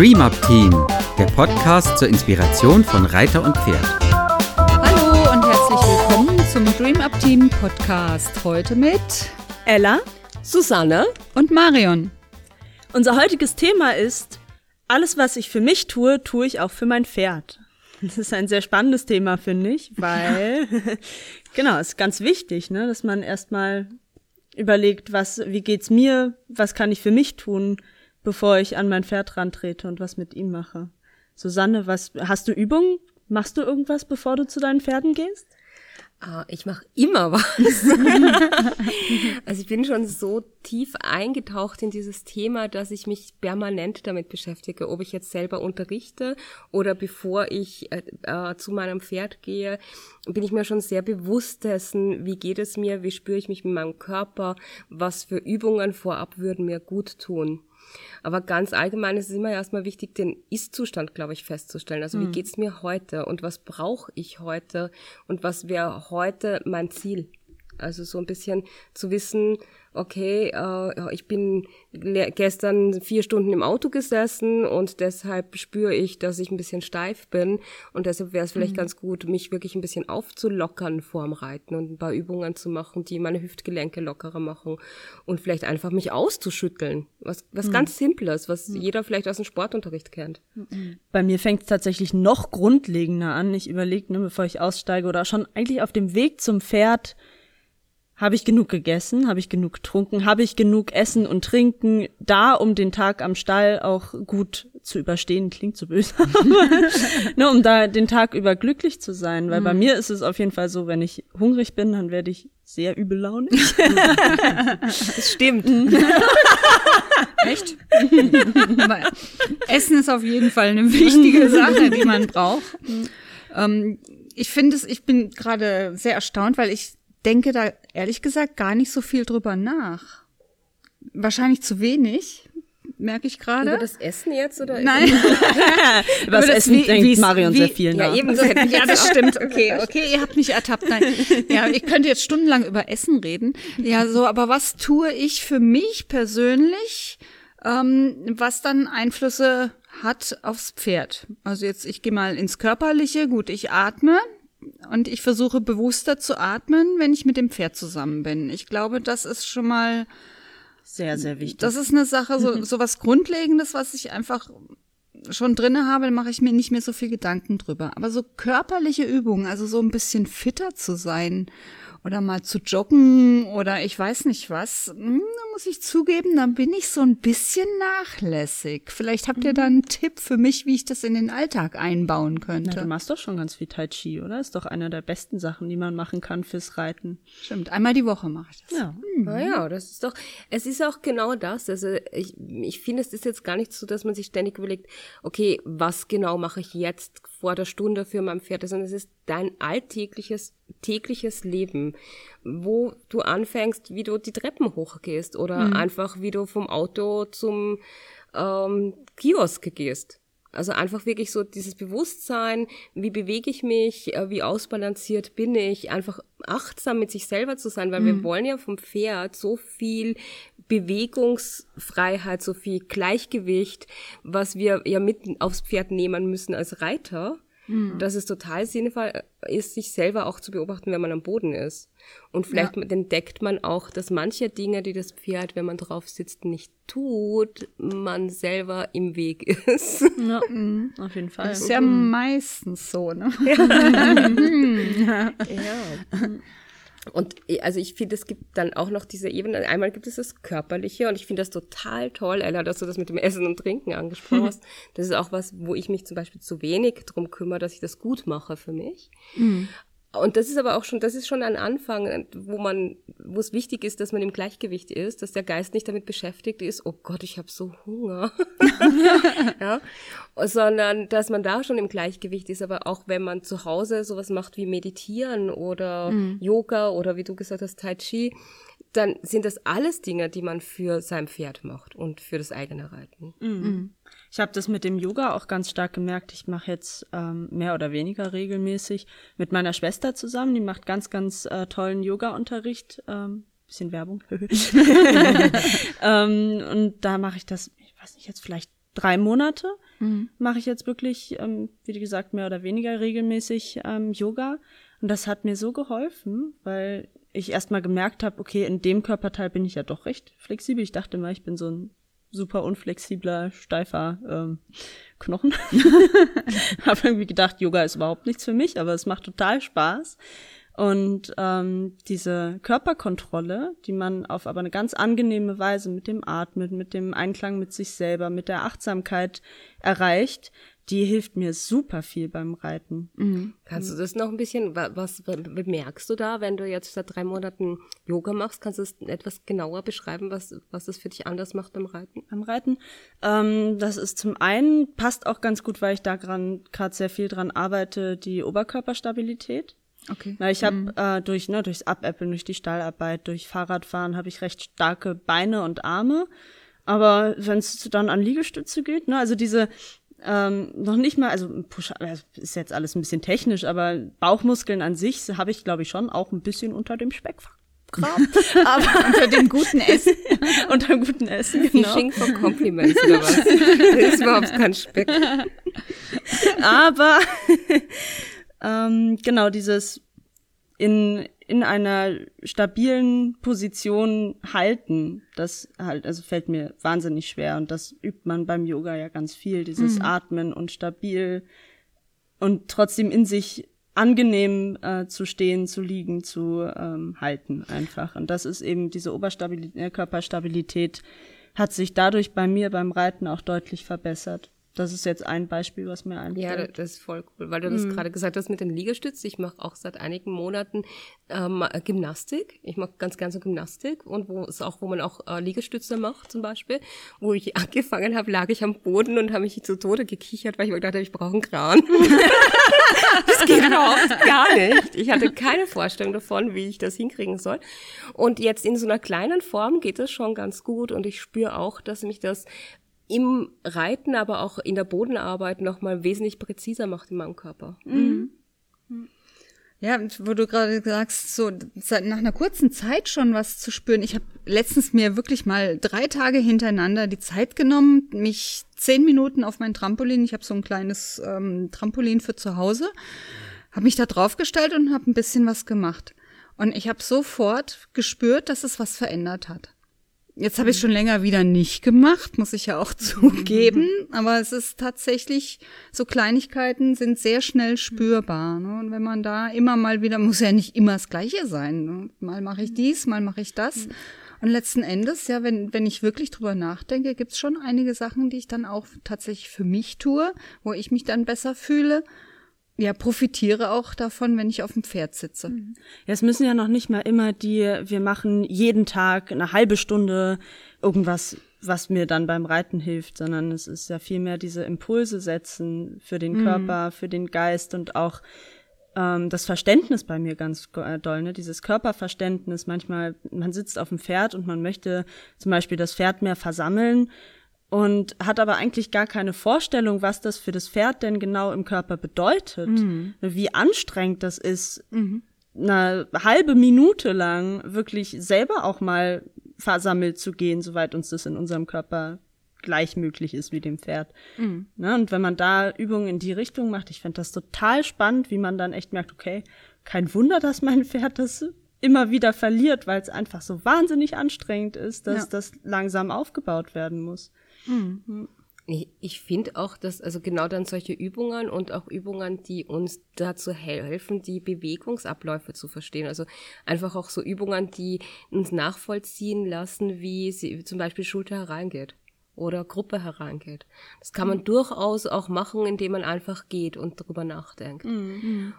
Dream Up Team, der Podcast zur Inspiration von Reiter und Pferd. Hallo und herzlich willkommen zum Dream Up Team Podcast. Heute mit Ella Susanne und Marion. Unser heutiges Thema ist, alles, was ich für mich tue, tue ich auch für mein Pferd. Das ist ein sehr spannendes Thema, finde ich, weil, genau, ist ganz wichtig, ne, dass man erstmal überlegt, was, wie geht's mir, was kann ich für mich tun, bevor ich an mein Pferd rantrete und was mit ihm mache. Susanne, was, hast du Übungen? Machst du irgendwas, bevor du zu deinen Pferden gehst? Ah, ich mache immer was. also ich bin schon so tief eingetaucht in dieses Thema, dass ich mich permanent damit beschäftige, ob ich jetzt selber unterrichte oder bevor ich äh, äh, zu meinem Pferd gehe, bin ich mir schon sehr bewusst dessen, wie geht es mir, wie spüre ich mich mit meinem Körper, was für Übungen vorab würden mir gut tun. Aber ganz allgemein ist es immer erstmal wichtig, den Ist-Zustand, glaube ich, festzustellen. Also mhm. wie geht's mir heute und was brauche ich heute und was wäre heute mein Ziel? Also so ein bisschen zu wissen, okay, äh, ich bin gestern vier Stunden im Auto gesessen und deshalb spüre ich, dass ich ein bisschen steif bin und deshalb wäre es vielleicht mhm. ganz gut, mich wirklich ein bisschen aufzulockern vorm Reiten und ein paar Übungen zu machen, die meine Hüftgelenke lockerer machen und vielleicht einfach mich auszuschütteln. Was, was mhm. ganz Simples, was mhm. jeder vielleicht aus dem Sportunterricht kennt. Mhm. Bei mir fängt es tatsächlich noch grundlegender an. Ich überlege, ne, bevor ich aussteige oder schon eigentlich auf dem Weg zum Pferd, habe ich genug gegessen? Habe ich genug getrunken? Habe ich genug Essen und Trinken da, um den Tag am Stall auch gut zu überstehen? Klingt so böse. ne, um da den Tag über glücklich zu sein. Weil mhm. bei mir ist es auf jeden Fall so, wenn ich hungrig bin, dann werde ich sehr übellaunig. das stimmt. Echt? Essen ist auf jeden Fall eine wichtige Sache, die man braucht. Ähm, ich finde es, ich bin gerade sehr erstaunt, weil ich denke da ehrlich gesagt gar nicht so viel drüber nach. Wahrscheinlich zu wenig, merke ich gerade. Über das Essen jetzt oder? Nein. über das, das Essen wie, denkt Marion wie, sehr viel nach. Ja, ebenso. ja, das stimmt. Okay, okay, ihr habt mich ertappt. Nein. Ja, ich könnte jetzt stundenlang über Essen reden. Ja, so, aber was tue ich für mich persönlich, ähm, was dann Einflüsse hat aufs Pferd? Also jetzt, ich gehe mal ins Körperliche. Gut, ich atme und ich versuche bewusster zu atmen, wenn ich mit dem Pferd zusammen bin. Ich glaube, das ist schon mal sehr, sehr wichtig. Das ist eine Sache, so, so was Grundlegendes, was ich einfach schon drinne habe, mache ich mir nicht mehr so viel Gedanken drüber. Aber so körperliche Übungen, also so ein bisschen fitter zu sein oder mal zu joggen oder ich weiß nicht was, hm, muss ich zugeben, da bin ich so ein bisschen nachlässig. Vielleicht habt ihr da einen Tipp für mich, wie ich das in den Alltag einbauen könnte. Na, du machst doch schon ganz viel Tai Chi, oder? Ist doch einer der besten Sachen, die man machen kann fürs Reiten. Stimmt, einmal die Woche mache ich das. Ja. Mhm. Ah ja, das ist doch, es ist auch genau das. Also ich, ich finde, es ist jetzt gar nicht so, dass man sich ständig überlegt, okay, was genau mache ich jetzt vor der Stunde für mein Pferd, sondern es ist dein alltägliches, tägliches Leben, wo du anfängst, wie du die Treppen hochgehst oder mhm. einfach wie du vom Auto zum ähm, Kiosk gehst. Also einfach wirklich so dieses Bewusstsein, wie bewege ich mich, äh, wie ausbalanciert bin ich, einfach achtsam mit sich selber zu sein, weil mhm. wir wollen ja vom Pferd so viel Bewegungsfreiheit, so viel Gleichgewicht, was wir ja mit aufs Pferd nehmen müssen als Reiter mhm. dass es total sinnvoll ist, sich selber auch zu beobachten, wenn man am Boden ist. Und vielleicht ja. entdeckt man auch, dass manche Dinge, die das Pferd, wenn man drauf sitzt, nicht tut, man selber im Weg ist. Ja, mhm, auf jeden Fall. Das ist ja meistens so, ne? ja. ja. Und äh, also ich finde, es gibt dann auch noch diese Ebene. Einmal gibt es das Körperliche und ich finde das total toll, Ella, dass du das mit dem Essen und Trinken angesprochen hast. Das ist auch was, wo ich mich zum Beispiel zu wenig drum kümmere, dass ich das gut mache für mich. Mhm. Und das ist aber auch schon, das ist schon ein Anfang, wo man, wo es wichtig ist, dass man im Gleichgewicht ist, dass der Geist nicht damit beschäftigt ist, oh Gott, ich habe so Hunger, ja, sondern dass man da schon im Gleichgewicht ist. Aber auch wenn man zu Hause sowas macht wie Meditieren oder mhm. Yoga oder wie du gesagt hast Tai Chi, dann sind das alles Dinge, die man für sein Pferd macht und für das eigene Reiten. Mhm. Ich habe das mit dem Yoga auch ganz stark gemerkt. Ich mache jetzt ähm, mehr oder weniger regelmäßig mit meiner Schwester zusammen. Die macht ganz, ganz äh, tollen Yoga-Unterricht. Ähm, bisschen Werbung. ähm, und da mache ich das, ich weiß nicht, jetzt vielleicht drei Monate mhm. mache ich jetzt wirklich, ähm, wie gesagt, mehr oder weniger regelmäßig ähm, Yoga. Und das hat mir so geholfen, weil ich erstmal gemerkt habe, okay, in dem Körperteil bin ich ja doch recht flexibel. Ich dachte mal, ich bin so ein super unflexibler, steifer ähm, Knochen. habe irgendwie gedacht, Yoga ist überhaupt nichts für mich, aber es macht total Spaß. Und ähm, diese Körperkontrolle, die man auf aber eine ganz angenehme Weise mit dem Atmen, mit dem Einklang mit sich selber, mit der Achtsamkeit erreicht, die hilft mir super viel beim Reiten. Mhm. Kannst du das noch ein bisschen, was bemerkst du da, wenn du jetzt seit drei Monaten Yoga machst? Kannst du es etwas genauer beschreiben, was, was das für dich anders macht beim Reiten? Beim Reiten? Ähm, das ist zum einen, passt auch ganz gut, weil ich da gerade sehr viel dran arbeite, die Oberkörperstabilität. Okay. Na, ich habe mhm. äh, durch ne, durchs Abäppeln, durch die Stallarbeit, durch Fahrradfahren habe ich recht starke Beine und Arme. Aber wenn es dann an Liegestütze geht, ne, also diese ähm, noch nicht mal, also Push ist jetzt alles ein bisschen technisch, aber Bauchmuskeln an sich habe ich, glaube ich, schon auch ein bisschen unter dem Speck Kram. Aber unter dem guten Essen. unter dem guten Essen, genau. Fishing for Compliments oder was? Das ist überhaupt kein Speck. Aber ähm, genau dieses in in einer stabilen Position halten, das halt, also fällt mir wahnsinnig schwer und das übt man beim Yoga ja ganz viel, dieses mhm. Atmen und stabil und trotzdem in sich angenehm äh, zu stehen, zu liegen, zu ähm, halten einfach. Und das ist eben diese Oberstabilität, äh, Körperstabilität hat sich dadurch bei mir beim Reiten auch deutlich verbessert. Das ist jetzt ein Beispiel, was mir einfällt. Ja, das ist voll cool, weil du das mhm. gerade gesagt hast mit den Liegestützen. Ich mache auch seit einigen Monaten ähm, Gymnastik. Ich mache ganz gerne so Gymnastik und wo es auch, wo man auch äh, Liegestütze macht zum Beispiel. Wo ich angefangen habe, lag ich am Boden und habe mich zu Tode gekichert, weil ich mir gedacht habe, ich brauche einen Kran. das geht überhaupt gar nicht. Ich hatte keine Vorstellung davon, wie ich das hinkriegen soll. Und jetzt in so einer kleinen Form geht es schon ganz gut und ich spüre auch, dass mich das im Reiten, aber auch in der Bodenarbeit nochmal wesentlich präziser macht in meinem Körper. Mhm. Ja, wo du gerade sagst, so nach einer kurzen Zeit schon was zu spüren. Ich habe letztens mir wirklich mal drei Tage hintereinander die Zeit genommen, mich zehn Minuten auf mein Trampolin, ich habe so ein kleines ähm, Trampolin für zu Hause, habe mich da draufgestellt und habe ein bisschen was gemacht. Und ich habe sofort gespürt, dass es was verändert hat. Jetzt habe ich schon länger wieder nicht gemacht, muss ich ja auch zugeben. Aber es ist tatsächlich, so Kleinigkeiten sind sehr schnell spürbar. Ne? Und wenn man da immer mal wieder, muss ja nicht immer das Gleiche sein. Ne? Mal mache ich dies, mal mache ich das. Und letzten Endes, ja, wenn, wenn ich wirklich drüber nachdenke, gibt's schon einige Sachen, die ich dann auch tatsächlich für mich tue, wo ich mich dann besser fühle ja, profitiere auch davon, wenn ich auf dem Pferd sitze. Mhm. Ja, es müssen ja noch nicht mal immer die, wir machen jeden Tag eine halbe Stunde irgendwas, was mir dann beim Reiten hilft, sondern es ist ja vielmehr diese Impulse setzen für den mhm. Körper, für den Geist und auch ähm, das Verständnis bei mir ganz äh, doll, ne? dieses Körperverständnis. Manchmal, man sitzt auf dem Pferd und man möchte zum Beispiel das Pferd mehr versammeln und hat aber eigentlich gar keine Vorstellung, was das für das Pferd denn genau im Körper bedeutet, mhm. wie anstrengend das ist, mhm. eine halbe Minute lang wirklich selber auch mal versammelt zu gehen, soweit uns das in unserem Körper gleich möglich ist wie dem Pferd. Mhm. Ne? Und wenn man da Übungen in die Richtung macht, ich fände das total spannend, wie man dann echt merkt, okay, kein Wunder, dass mein Pferd das immer wieder verliert, weil es einfach so wahnsinnig anstrengend ist, dass ja. das langsam aufgebaut werden muss. Mhm. Ich, ich finde auch, dass also genau dann solche Übungen und auch Übungen, die uns dazu helfen, die Bewegungsabläufe zu verstehen. Also einfach auch so Übungen, die uns nachvollziehen lassen, wie sie zum Beispiel Schulter hereingeht oder Gruppe hereingeht. Das kann man mhm. durchaus auch machen, indem man einfach geht und darüber nachdenkt. Mhm.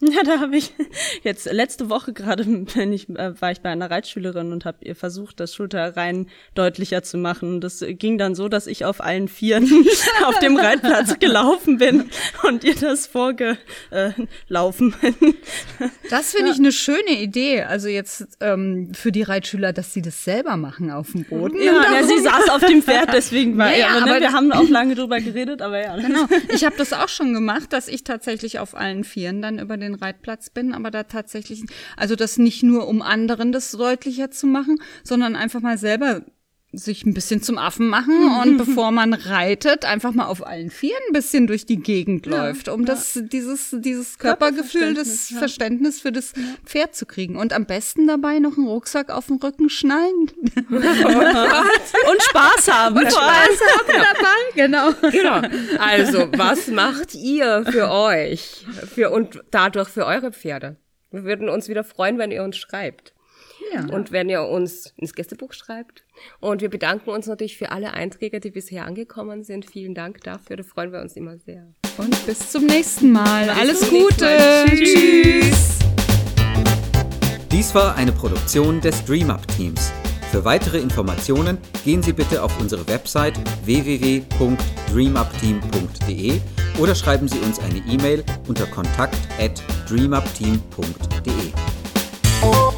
Ja, da habe ich jetzt letzte Woche gerade, wenn ich äh, war ich bei einer Reitschülerin und habe ihr versucht, das Schulterrein deutlicher zu machen. Das ging dann so, dass ich auf allen Vieren auf dem Reitplatz gelaufen bin und ihr das vorgelaufen. Äh, das finde ich eine schöne Idee. Also jetzt ähm, für die Reitschüler, dass sie das selber machen auf dem Boden. Ja, ja sie saß auf dem Pferd, deswegen war ja, ja aber, ne, wir haben auch lange drüber geredet, aber ja. Genau. Ich habe das auch schon gemacht, dass ich tatsächlich auf allen Vieren dann über den den Reitplatz bin, aber da tatsächlich, also das nicht nur um anderen das deutlicher zu machen, sondern einfach mal selber sich ein bisschen zum Affen machen und bevor man reitet, einfach mal auf allen Vieren ein bisschen durch die Gegend läuft, um das, dieses, dieses Körpergefühl, das ja. Verständnis für das Pferd zu kriegen. Und am besten dabei noch einen Rucksack auf dem Rücken schnallen. Und Spaß haben. Und Spaß haben dabei, genau. Genau. Also, was macht ihr für euch für, und dadurch für eure Pferde? Wir würden uns wieder freuen, wenn ihr uns schreibt. Ja. Und wenn ihr uns ins Gästebuch schreibt. Und wir bedanken uns natürlich für alle Einträge, die bisher angekommen sind. Vielen Dank dafür, da freuen wir uns immer sehr. Und bis zum nächsten Mal. Alles zum nächsten Gute. Mal. Tschüss. Dies war eine Produktion des DreamUp Teams. Für weitere Informationen gehen Sie bitte auf unsere Website www.dreamupteam.de oder schreiben Sie uns eine E-Mail unter kontakt@dreamupteam.de.